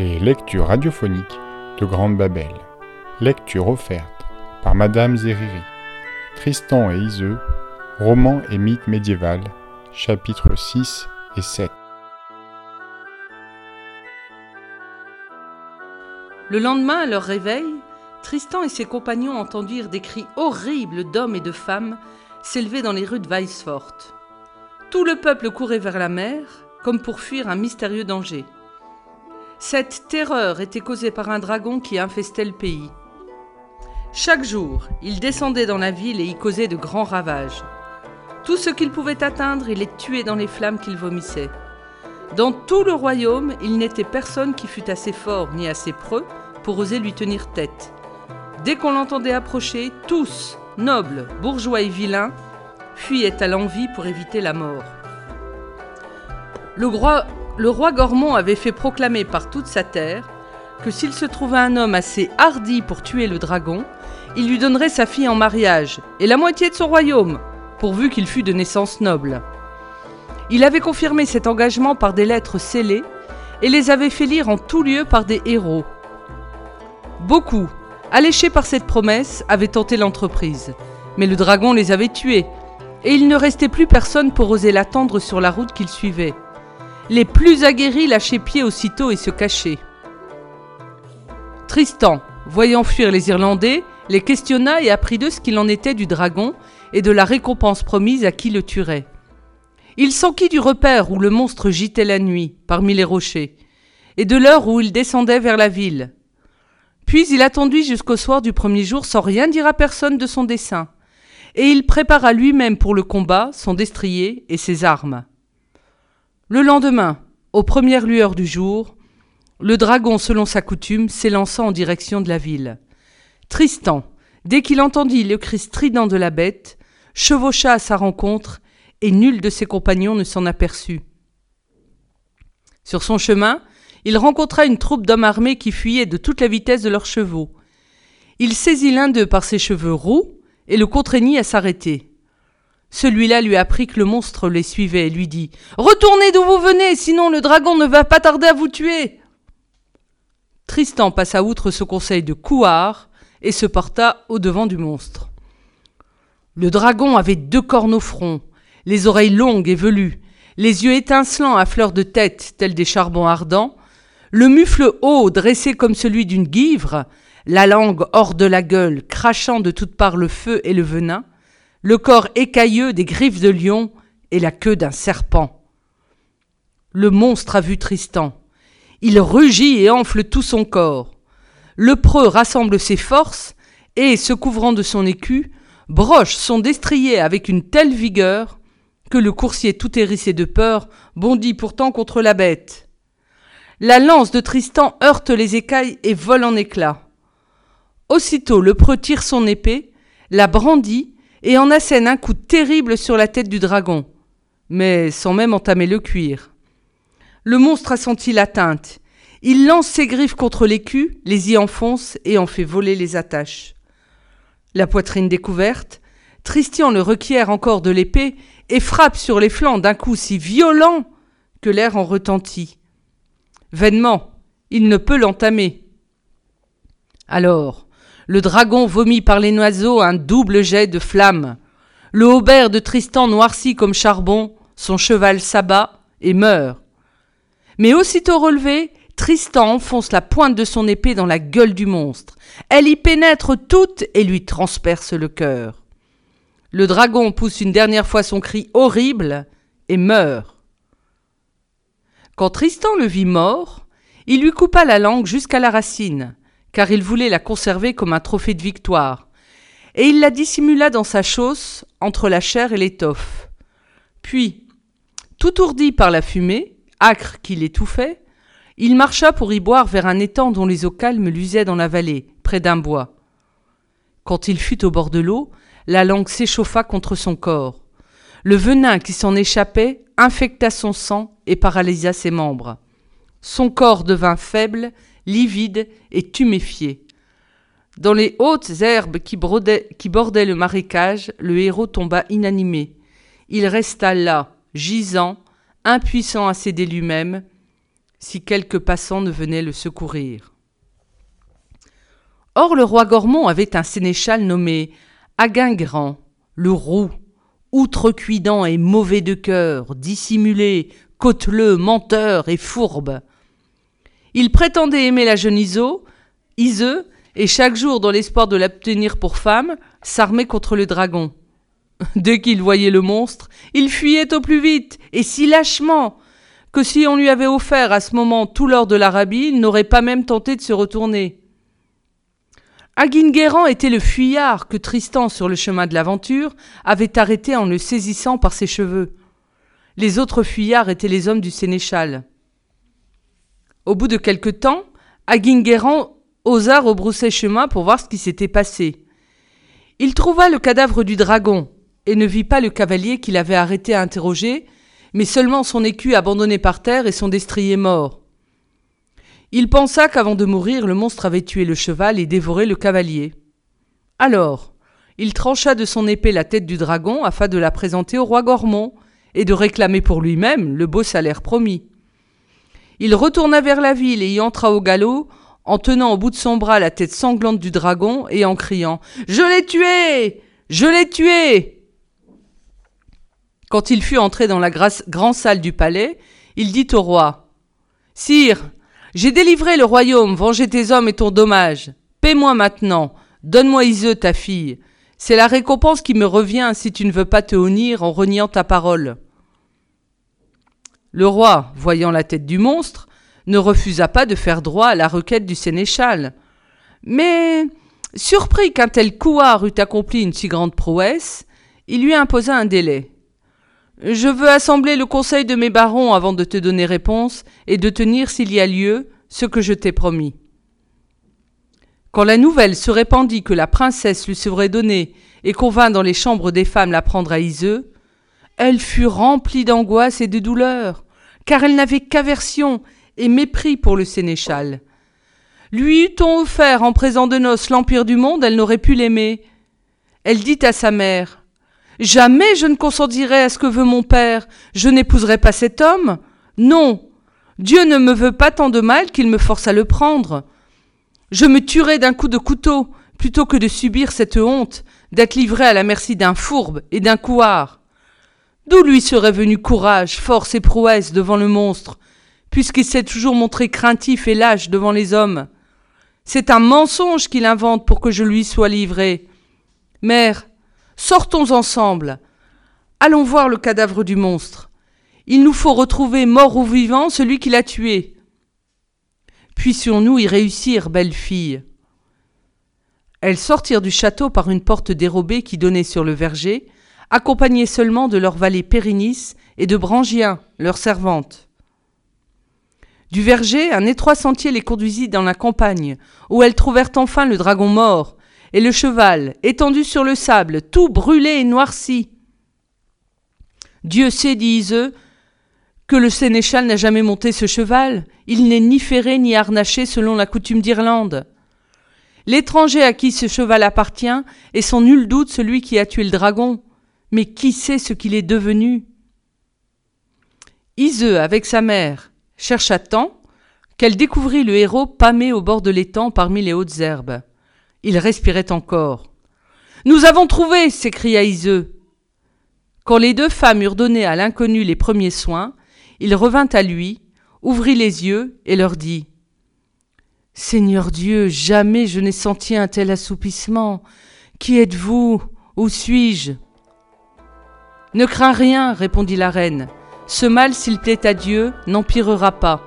Les lectures radiophoniques de Grande Babel. Lecture offerte par Madame Zeriri. Tristan et Iseux, roman et mythe médiéval, chapitres 6 et 7. Le lendemain, à leur réveil, Tristan et ses compagnons entendirent des cris horribles d'hommes et de femmes s'élever dans les rues de Weisfort. Tout le peuple courait vers la mer, comme pour fuir un mystérieux danger. Cette terreur était causée par un dragon qui infestait le pays. Chaque jour, il descendait dans la ville et y causait de grands ravages. Tout ce qu'il pouvait atteindre, il les tuait dans les flammes qu'il vomissait. Dans tout le royaume, il n'était personne qui fût assez fort ni assez preux pour oser lui tenir tête. Dès qu'on l'entendait approcher, tous, nobles, bourgeois et vilains, fuyaient à l'envie pour éviter la mort. Le roi, le roi Gormont avait fait proclamer par toute sa terre que s'il se trouvait un homme assez hardi pour tuer le dragon, il lui donnerait sa fille en mariage et la moitié de son royaume, pourvu qu'il fût de naissance noble. Il avait confirmé cet engagement par des lettres scellées et les avait fait lire en tout lieu par des héros. Beaucoup, alléchés par cette promesse, avaient tenté l'entreprise, mais le dragon les avait tués, et il ne restait plus personne pour oser l'attendre sur la route qu'il suivait. Les plus aguerris lâchaient pied aussitôt et se cachaient. Tristan, voyant fuir les Irlandais, les questionna et apprit d'eux ce qu'il en était du dragon et de la récompense promise à qui le tuerait. Il s'enquit du repère où le monstre gitait la nuit, parmi les rochers, et de l'heure où il descendait vers la ville. Puis il attendit jusqu'au soir du premier jour sans rien dire à personne de son dessein, et il prépara lui-même pour le combat son destrier et ses armes. Le lendemain, aux premières lueurs du jour, le dragon, selon sa coutume, s'élança en direction de la ville. Tristan, dès qu'il entendit le cri strident de la bête, chevaucha à sa rencontre, et nul de ses compagnons ne s'en aperçut. Sur son chemin, il rencontra une troupe d'hommes armés qui fuyaient de toute la vitesse de leurs chevaux. Il saisit l'un d'eux par ses cheveux roux et le contraignit à s'arrêter. Celui-là lui apprit que le monstre les suivait et lui dit Retournez d'où vous venez, sinon le dragon ne va pas tarder à vous tuer. Tristan passa outre ce conseil de couard et se porta au devant du monstre. Le dragon avait deux cornes au front, les oreilles longues et velues, les yeux étincelants à fleur de tête tels des charbons ardents, le mufle haut dressé comme celui d'une guivre, la langue hors de la gueule, crachant de toutes parts le feu et le venin, le corps écailleux des griffes de lion et la queue d'un serpent. Le monstre a vu Tristan. Il rugit et enfle tout son corps. Le preux rassemble ses forces et, se couvrant de son écu, broche son destrier avec une telle vigueur que le coursier tout hérissé de peur bondit pourtant contre la bête. La lance de Tristan heurte les écailles et vole en éclats. Aussitôt le preux tire son épée, la brandit et en assène un coup terrible sur la tête du dragon, mais sans même entamer le cuir. Le monstre a senti l'atteinte. Il lance ses griffes contre l'écu, les y enfonce et en fait voler les attaches. La poitrine découverte, Tristan le requiert encore de l'épée et frappe sur les flancs d'un coup si violent que l'air en retentit. Vainement, il ne peut l'entamer. Alors, le dragon vomit par les noiseaux un double jet de flammes. Le haubert de Tristan noircit comme charbon, son cheval s'abat et meurt. Mais aussitôt relevé, Tristan enfonce la pointe de son épée dans la gueule du monstre. Elle y pénètre toute et lui transperce le cœur. Le dragon pousse une dernière fois son cri horrible et meurt. Quand Tristan le vit mort, il lui coupa la langue jusqu'à la racine, car il voulait la conserver comme un trophée de victoire, et il la dissimula dans sa chausse entre la chair et l'étoffe. Puis, tout ourdi par la fumée, âcre qui l'étouffait, il marcha pour y boire vers un étang dont les eaux calmes luisaient dans la vallée, près d'un bois. Quand il fut au bord de l'eau, la langue s'échauffa contre son corps. Le venin qui s'en échappait infecta son sang et paralysa ses membres. Son corps devint faible, livide et tuméfié. Dans les hautes herbes qui, bordaient le marécage, le héros tomba inanimé. Il resta là, gisant, impuissant à s'aider lui-même, si quelques passants ne venaient le secourir. Or le roi Gormont avait un sénéchal nommé Aguingrand, le roux, outrecuidant et mauvais de cœur, dissimulé, côteleux, menteur et fourbe. Il prétendait aimer la jeune Iso, Iseux, et chaque jour, dans l'espoir de l'obtenir pour femme, s'armait contre le dragon. Dès qu'il voyait le monstre, il fuyait au plus vite, et si lâchement, que si on lui avait offert à ce moment tout l'or de l'Arabie, il n'aurait pas même tenté de se retourner. Aguinguerrand était le fuyard que Tristan, sur le chemin de l'aventure, avait arrêté en le saisissant par ses cheveux. Les autres fuyards étaient les hommes du sénéchal. Au bout de quelque temps, Aguinguerrand osa rebrousser chemin pour voir ce qui s'était passé. Il trouva le cadavre du dragon, et ne vit pas le cavalier qu'il avait arrêté à interroger, mais seulement son écu abandonné par terre et son destrier mort. Il pensa qu'avant de mourir, le monstre avait tué le cheval et dévoré le cavalier. Alors, il trancha de son épée la tête du dragon afin de la présenter au roi Gormont et de réclamer pour lui-même le beau salaire promis. Il retourna vers la ville et y entra au galop en tenant au bout de son bras la tête sanglante du dragon et en criant Je l'ai tué Je l'ai tué quand il fut entré dans la grande salle du palais, il dit au roi Sire, j'ai délivré le royaume, vengé tes hommes et ton dommage. Paie-moi maintenant, donne-moi Iseux, ta fille. C'est la récompense qui me revient si tu ne veux pas te honnir en reniant ta parole. Le roi, voyant la tête du monstre, ne refusa pas de faire droit à la requête du sénéchal. Mais, surpris qu'un tel couard eût accompli une si grande prouesse, il lui imposa un délai. Je veux assembler le conseil de mes barons avant de te donner réponse et de tenir, s'il y a lieu, ce que je t'ai promis. Quand la nouvelle se répandit que la princesse lui serait donnée et qu'on vint dans les chambres des femmes la prendre à Iseux, elle fut remplie d'angoisse et de douleur, car elle n'avait qu'aversion et mépris pour le sénéchal. Lui eût-on offert en présent de noces l'empire du monde, elle n'aurait pu l'aimer. Elle dit à sa mère Jamais je ne consentirai à ce que veut mon père. Je n'épouserai pas cet homme. Non. Dieu ne me veut pas tant de mal qu'il me force à le prendre. Je me tuerai d'un coup de couteau plutôt que de subir cette honte d'être livré à la merci d'un fourbe et d'un couard. D'où lui serait venu courage, force et prouesse devant le monstre, puisqu'il s'est toujours montré craintif et lâche devant les hommes. C'est un mensonge qu'il invente pour que je lui sois livré. Mère, Sortons ensemble. Allons voir le cadavre du monstre. Il nous faut retrouver, mort ou vivant, celui qui l'a tué. Puissions-nous y réussir, belle fille. Elles sortirent du château par une porte dérobée qui donnait sur le verger, accompagnées seulement de leur valet Périnis et de Brangien, leur servante. Du verger, un étroit sentier les conduisit dans la campagne, où elles trouvèrent enfin le dragon mort, et le cheval, étendu sur le sable, tout brûlé et noirci. Dieu sait, disent que le sénéchal n'a jamais monté ce cheval, il n'est ni ferré ni harnaché selon la coutume d'Irlande. L'étranger à qui ce cheval appartient est sans nul doute celui qui a tué le dragon, mais qui sait ce qu'il est devenu? Iseux, avec sa mère, chercha tant qu'elle découvrit le héros pâmé au bord de l'étang parmi les hautes herbes. Il respirait encore. Nous avons trouvé s'écria Iseux. Quand les deux femmes eurent donné à l'inconnu les premiers soins, il revint à lui, ouvrit les yeux et leur dit Seigneur Dieu, jamais je n'ai senti un tel assoupissement. Qui êtes-vous? Où suis-je? Ne crains rien, répondit la reine. Ce mal, s'il plaît à Dieu, n'empirera pas.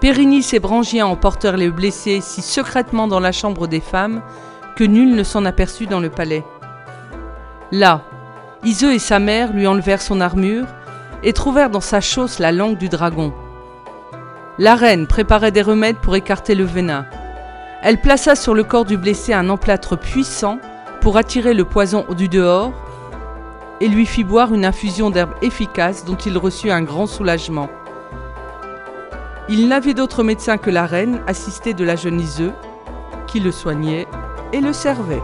Périnis et Brangien emportèrent les blessés si secrètement dans la chambre des femmes que nul ne s'en aperçut dans le palais. Là, Iseux et sa mère lui enlevèrent son armure et trouvèrent dans sa chausse la langue du dragon. La reine préparait des remèdes pour écarter le venin. Elle plaça sur le corps du blessé un emplâtre puissant pour attirer le poison du dehors et lui fit boire une infusion d'herbes efficaces dont il reçut un grand soulagement. Il n'avait d'autre médecin que la reine, assistée de la jeune qui le soignait et le servait.